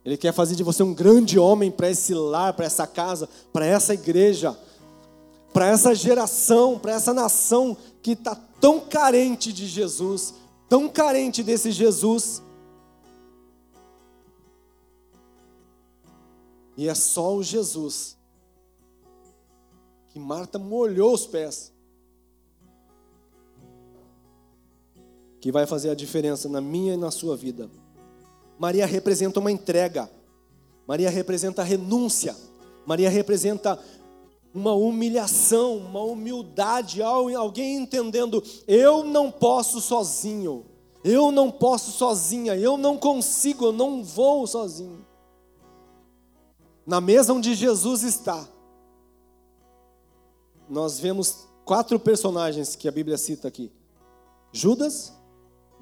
Ele quer fazer de você um grande homem para esse lar, para essa casa, para essa igreja, para essa geração, para essa nação que está tão carente de Jesus, tão carente desse Jesus. E é só o Jesus que Marta molhou os pés. Que vai fazer a diferença na minha e na sua vida. Maria representa uma entrega. Maria representa renúncia. Maria representa uma humilhação, uma humildade, alguém entendendo: eu não posso sozinho, eu não posso sozinha, eu não consigo, eu não vou sozinho. Na mesa onde Jesus está, nós vemos quatro personagens que a Bíblia cita aqui: Judas,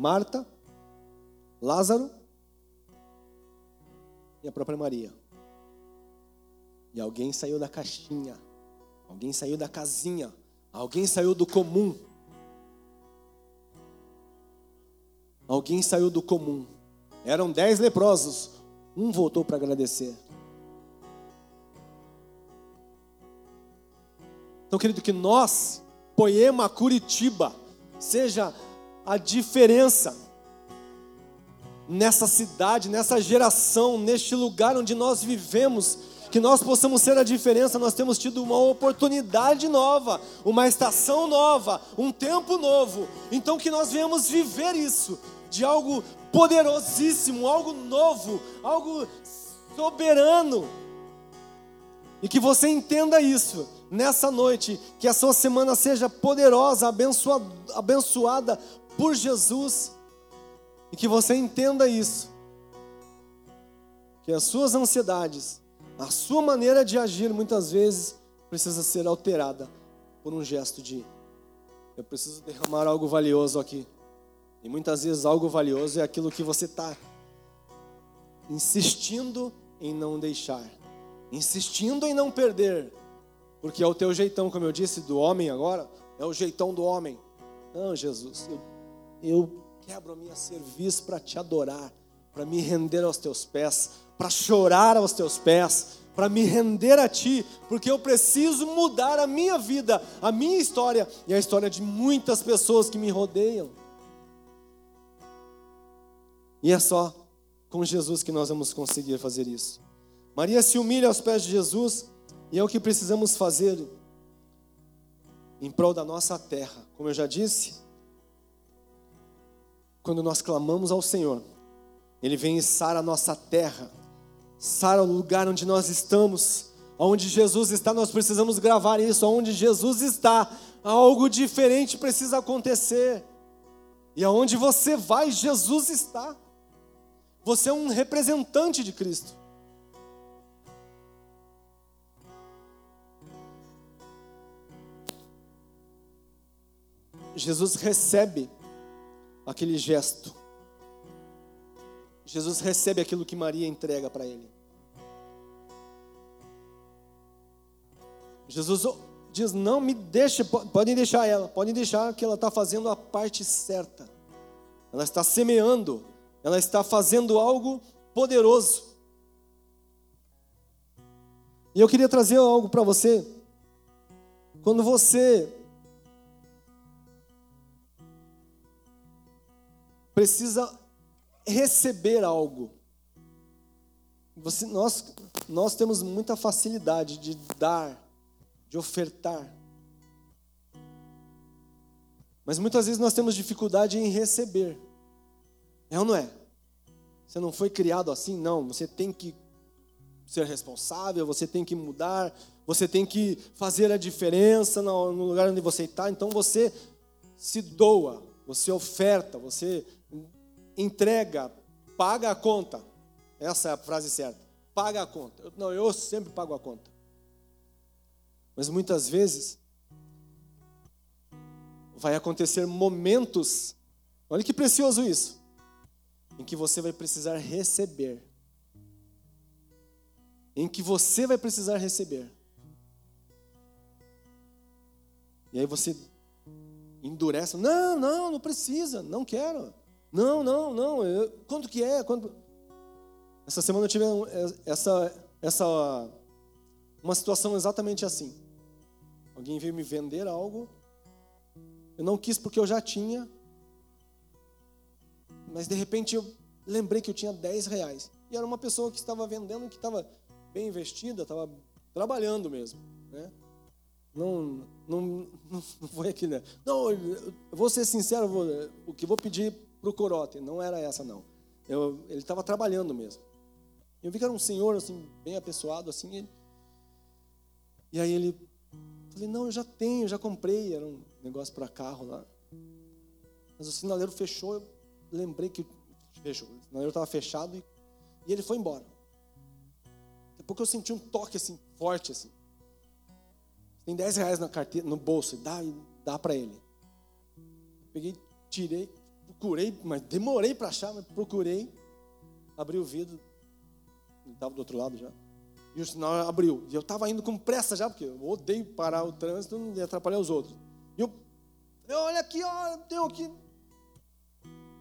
Marta, Lázaro e a própria Maria. E alguém saiu da caixinha. Alguém saiu da casinha. Alguém saiu do comum. Alguém saiu do comum. Eram dez leprosos. Um voltou para agradecer. Então, querido, que nós, Poema Curitiba, seja a diferença nessa cidade, nessa geração, neste lugar onde nós vivemos que nós possamos ser a diferença. Nós temos tido uma oportunidade nova, uma estação nova, um tempo novo. Então que nós venhamos viver isso de algo poderosíssimo, algo novo, algo soberano. E que você entenda isso nessa noite, que a sua semana seja poderosa, abençoada, abençoada por Jesus. E que você entenda isso. Que as suas ansiedades, a sua maneira de agir muitas vezes precisa ser alterada por um gesto de eu preciso derramar algo valioso aqui. E muitas vezes algo valioso é aquilo que você está insistindo em não deixar, insistindo em não perder, porque é o teu jeitão, como eu disse, do homem agora, é o jeitão do homem. Não, Jesus, eu, eu quebro a minha serviço para te adorar, para me render aos teus pés, para chorar aos teus pés, para me render a ti, porque eu preciso mudar a minha vida, a minha história e a história de muitas pessoas que me rodeiam. E é só com Jesus que nós vamos conseguir fazer isso. Maria se humilha aos pés de Jesus e é o que precisamos fazer em prol da nossa terra. Como eu já disse, quando nós clamamos ao Senhor, Ele vem e sara a nossa terra, sara o lugar onde nós estamos, onde Jesus está, nós precisamos gravar isso, onde Jesus está, algo diferente precisa acontecer. E aonde você vai, Jesus está. Você é um representante de Cristo. Jesus recebe aquele gesto. Jesus recebe aquilo que Maria entrega para ele. Jesus diz: Não me deixe, podem deixar ela, podem deixar que ela está fazendo a parte certa. Ela está semeando, ela está fazendo algo poderoso. E eu queria trazer algo para você. Quando você precisa receber algo. Você, nós, nós temos muita facilidade de dar, de ofertar. Mas muitas vezes nós temos dificuldade em receber. É ou não é? Você não foi criado assim, não. Você tem que ser responsável, você tem que mudar, você tem que fazer a diferença no lugar onde você está. Então você se doa, você oferta, você entrega, paga a conta. Essa é a frase certa. Paga a conta. Não, eu sempre pago a conta. Mas muitas vezes vai acontecer momentos, olha que precioso isso, em que você vai precisar receber. Em que você vai precisar receber. E aí você endurece, não, não, não precisa, não quero. Não, não, não. Eu, quanto que é? Quanto... Essa semana eu tive essa, essa, uma situação exatamente assim. Alguém veio me vender algo. Eu não quis porque eu já tinha. Mas de repente eu lembrei que eu tinha 10 reais. E era uma pessoa que estava vendendo, que estava bem investida, estava trabalhando mesmo. Né? Não, não, não, foi aquilo. Né? Não, eu vou ser sincero, vou, o que vou pedir para o corote. Não era essa, não. Eu, ele estava trabalhando mesmo. Eu vi que era um senhor, assim, bem apessoado, assim. E aí ele... Falei, não, eu já tenho, já comprei. Era um negócio para carro lá. Mas o sinaleiro fechou, eu lembrei que... Fechou. O sinaleiro estava fechado e, e ele foi embora. Daqui a pouco eu senti um toque, assim, forte, assim. Tem 10 reais na carteira, no bolso, dá, dá para ele. Peguei, tirei, procurei, mas demorei para achar, mas procurei. Abri o vidro, estava do outro lado já. E o sinal abriu. E eu estava indo com pressa já, porque eu odeio parar o trânsito e atrapalhar os outros. E eu, olha aqui, ó, tenho aqui.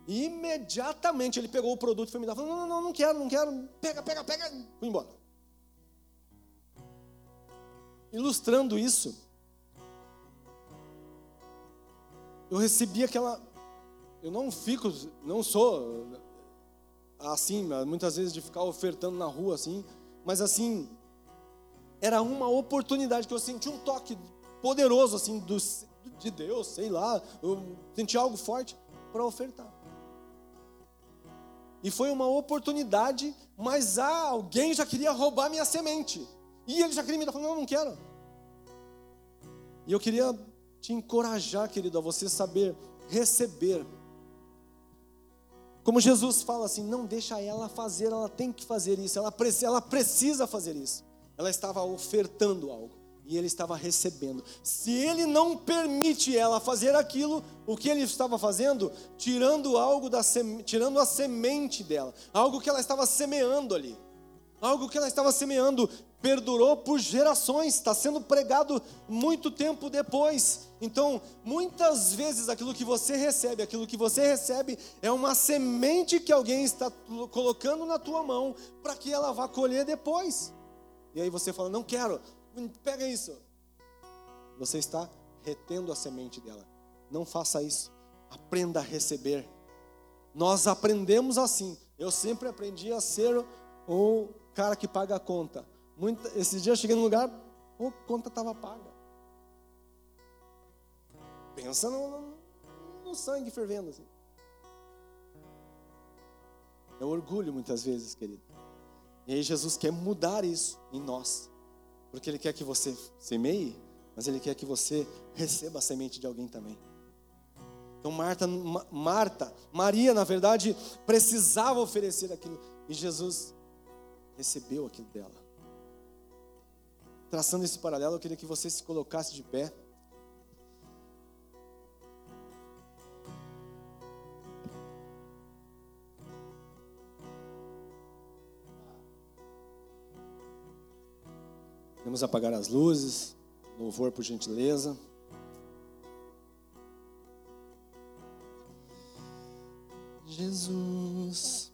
E imediatamente ele pegou o produto e foi me dar. Falou, não, não, não quero, não quero. Pega, pega, pega. Fui embora. Ilustrando isso, eu recebi aquela eu não fico, não sou assim, muitas vezes de ficar ofertando na rua assim, mas assim, era uma oportunidade que eu senti um toque poderoso assim do, de Deus, sei lá, eu senti algo forte para ofertar. E foi uma oportunidade, mas ah, alguém já queria roubar minha semente. E ele já queria me dar, não, não quero. E eu queria te encorajar, querido, a você saber receber como Jesus fala assim, não deixa ela fazer, ela tem que fazer isso, ela, ela precisa fazer isso. Ela estava ofertando algo e ele estava recebendo. Se ele não permite ela fazer aquilo, o que ele estava fazendo? Tirando algo da tirando a semente dela, algo que ela estava semeando ali. Algo que ela estava semeando, perdurou por gerações, está sendo pregado muito tempo depois. Então, muitas vezes aquilo que você recebe, aquilo que você recebe é uma semente que alguém está colocando na tua mão para que ela vá colher depois. E aí você fala: "Não quero". Pega isso. Você está retendo a semente dela. Não faça isso. Aprenda a receber. Nós aprendemos assim. Eu sempre aprendi a ser o cara que paga a conta. Muita, esses dias eu cheguei num lugar, a conta estava paga. Pensa no, no, no sangue fervendo. Assim. É orgulho muitas vezes, querido. E aí Jesus quer mudar isso em nós. Porque Ele quer que você semeie, mas Ele quer que você receba a semente de alguém também. Então Marta, Marta, Maria, na verdade, precisava oferecer aquilo. E Jesus recebeu aquilo dela. Traçando esse paralelo, eu queria que você se colocasse de pé. Vamos apagar as luzes. Louvor, por gentileza. Jesus.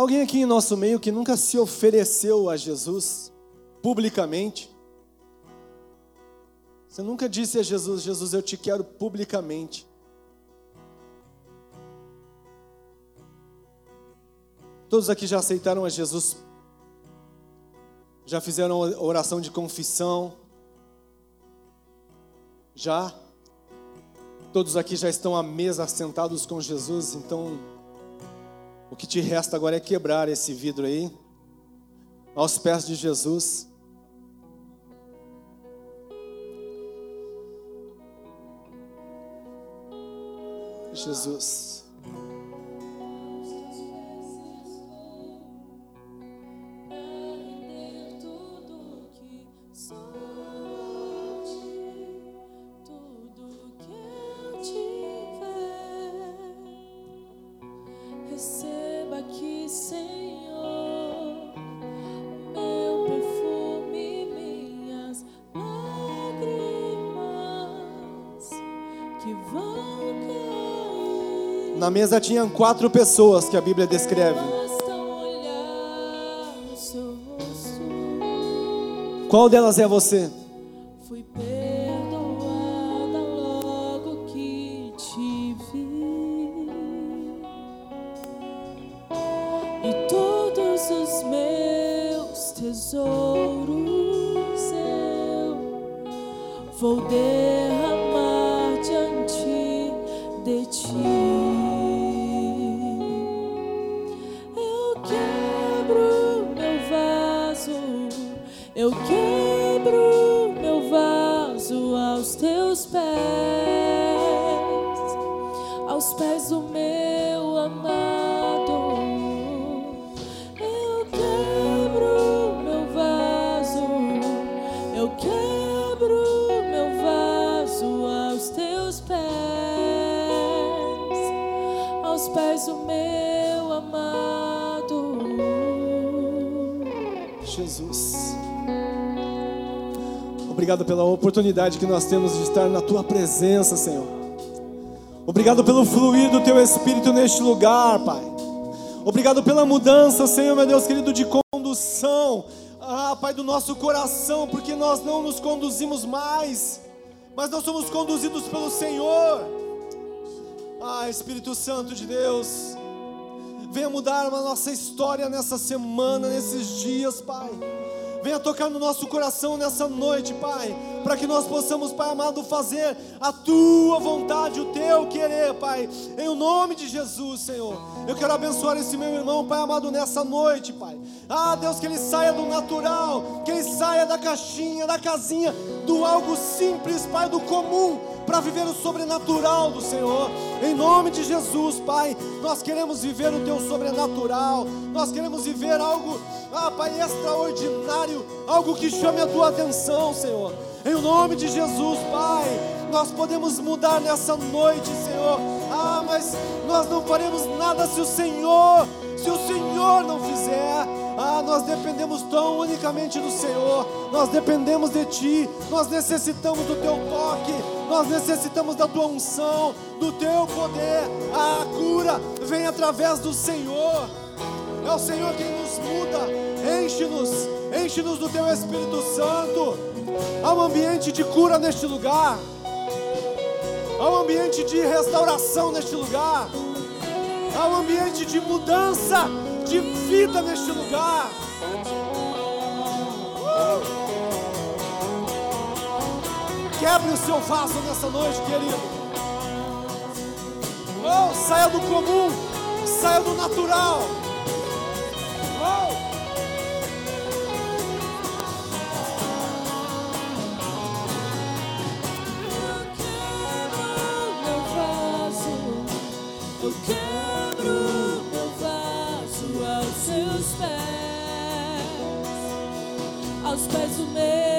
Alguém aqui em nosso meio que nunca se ofereceu a Jesus publicamente? Você nunca disse a Jesus: Jesus, eu te quero publicamente. Todos aqui já aceitaram a Jesus? Já fizeram oração de confissão? Já? Todos aqui já estão à mesa sentados com Jesus, então o que te resta agora é quebrar esse vidro aí, aos pés de Jesus. Jesus. Na mesa tinham quatro pessoas que a Bíblia descreve. Qual delas é você? Fui perdoada logo que te vi. E todos os meus tesouros eu vou derramar Obrigado pela oportunidade que nós temos de estar na tua presença, Senhor. Obrigado pelo fluir do teu espírito neste lugar, Pai. Obrigado pela mudança, Senhor, meu Deus querido, de condução. Ah, Pai, do nosso coração, porque nós não nos conduzimos mais, mas nós somos conduzidos pelo Senhor. Ah, Espírito Santo de Deus, venha mudar a nossa história nessa semana, nesses dias, Pai. Venha tocar no nosso coração nessa noite, Pai. para que nós possamos, Pai amado, fazer a tua vontade, o teu querer, Pai, em o nome de Jesus, Senhor. Eu quero abençoar esse meu irmão, Pai amado, nessa noite, Pai. Ah, Deus, que ele saia do natural, que ele saia da caixinha, da casinha, do algo simples, Pai, do comum, para viver o sobrenatural do Senhor. Em nome de Jesus, Pai, nós queremos viver o teu sobrenatural, nós queremos viver algo, ah, Pai, extraordinário, algo que chame a tua atenção, Senhor. Em nome de Jesus, Pai, nós podemos mudar nessa noite, Senhor. Ah, mas nós não faremos nada se o Senhor, se o Senhor não fizer. Ah, nós dependemos tão unicamente do Senhor, nós dependemos de Ti, nós necessitamos do Teu toque, nós necessitamos da Tua unção, do Teu poder. A cura vem através do Senhor, é o Senhor quem nos muda, enche-nos, enche-nos do Teu Espírito Santo. Há um ambiente de cura neste lugar. Há um ambiente de restauração neste lugar. Há um ambiente de mudança de vida neste lugar. Uh! Quebre o seu vaso nessa noite, querido. Oh, saia do comum, saia do natural. Pés do meu